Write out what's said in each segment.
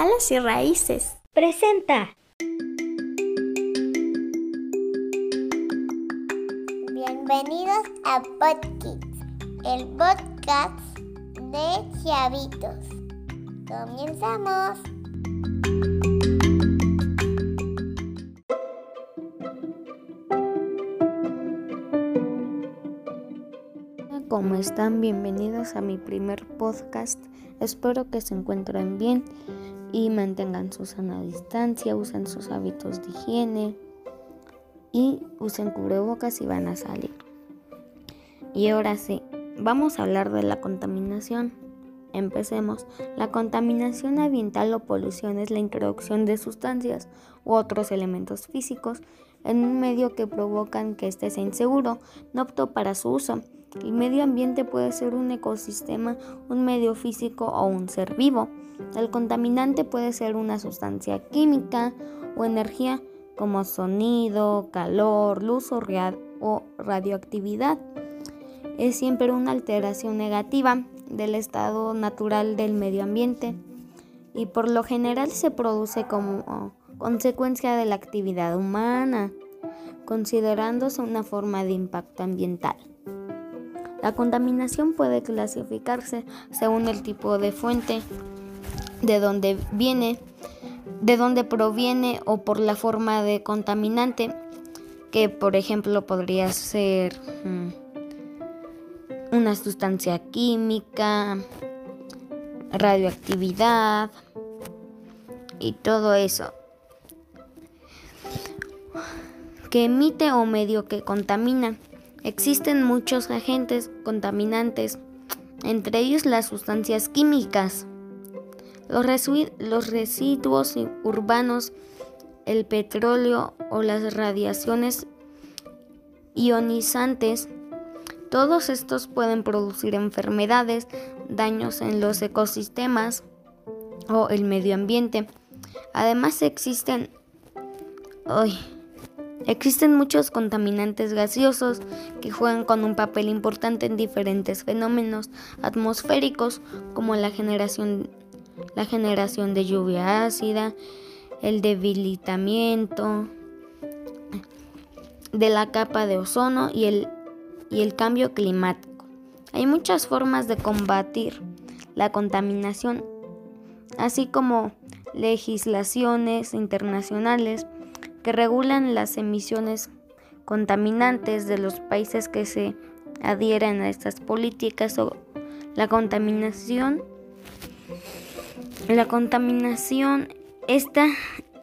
Alas y Raíces. Presenta. Bienvenidos a Podkids, el podcast de Chavitos. Comenzamos. ¿Cómo están? Bienvenidos a mi primer podcast. Espero que se encuentren bien y mantengan su sana distancia, usen sus hábitos de higiene y usen cubrebocas si van a salir. Y ahora sí, vamos a hablar de la contaminación. Empecemos. La contaminación ambiental o polución es la introducción de sustancias u otros elementos físicos en un medio que provocan que éste sea inseguro, no apto para su uso. El medio ambiente puede ser un ecosistema, un medio físico o un ser vivo. El contaminante puede ser una sustancia química o energía como sonido, calor, luz o, o radioactividad. Es siempre una alteración negativa del estado natural del medio ambiente y por lo general se produce como consecuencia de la actividad humana, considerándose una forma de impacto ambiental. La contaminación puede clasificarse según el tipo de fuente, de dónde viene, de dónde proviene o por la forma de contaminante, que por ejemplo podría ser mm, una sustancia química, radioactividad y todo eso que emite o medio que contamina. Existen muchos agentes contaminantes, entre ellos las sustancias químicas, los, residuos urbanos, el petróleo o las radiaciones ionizantes. Todos estos pueden producir enfermedades, daños en los ecosistemas o el medio ambiente. Además existen... Existen muchos contaminantes gaseosos que juegan con un papel importante en diferentes fenómenos atmosféricos como la generación, la generación de lluvia ácida, el debilitamiento de la capa de ozono y el, y el cambio climático. Hay muchas formas de combatir la contaminación, así como legislaciones internacionales que regulan las emisiones contaminantes de los países que se adhieren a estas políticas o la contaminación la contaminación está,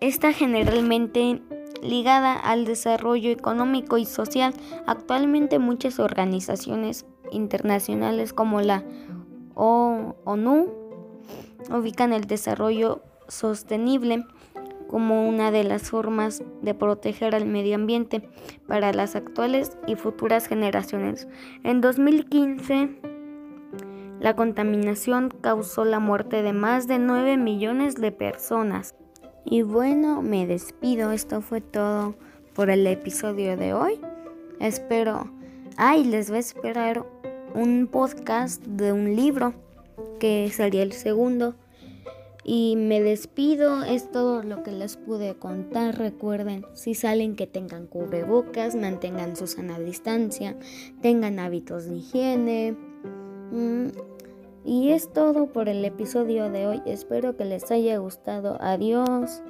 está generalmente ligada al desarrollo económico y social. Actualmente muchas organizaciones internacionales como la ONU ubican el desarrollo sostenible como una de las formas de proteger al medio ambiente para las actuales y futuras generaciones. En 2015, la contaminación causó la muerte de más de 9 millones de personas. Y bueno, me despido. Esto fue todo por el episodio de hoy. Espero... Ay, les voy a esperar un podcast de un libro que sería el segundo y me despido, es todo lo que les pude contar. Recuerden, si salen que tengan cubrebocas, mantengan su sana distancia, tengan hábitos de higiene. Mm, y es todo por el episodio de hoy. Espero que les haya gustado. Adiós.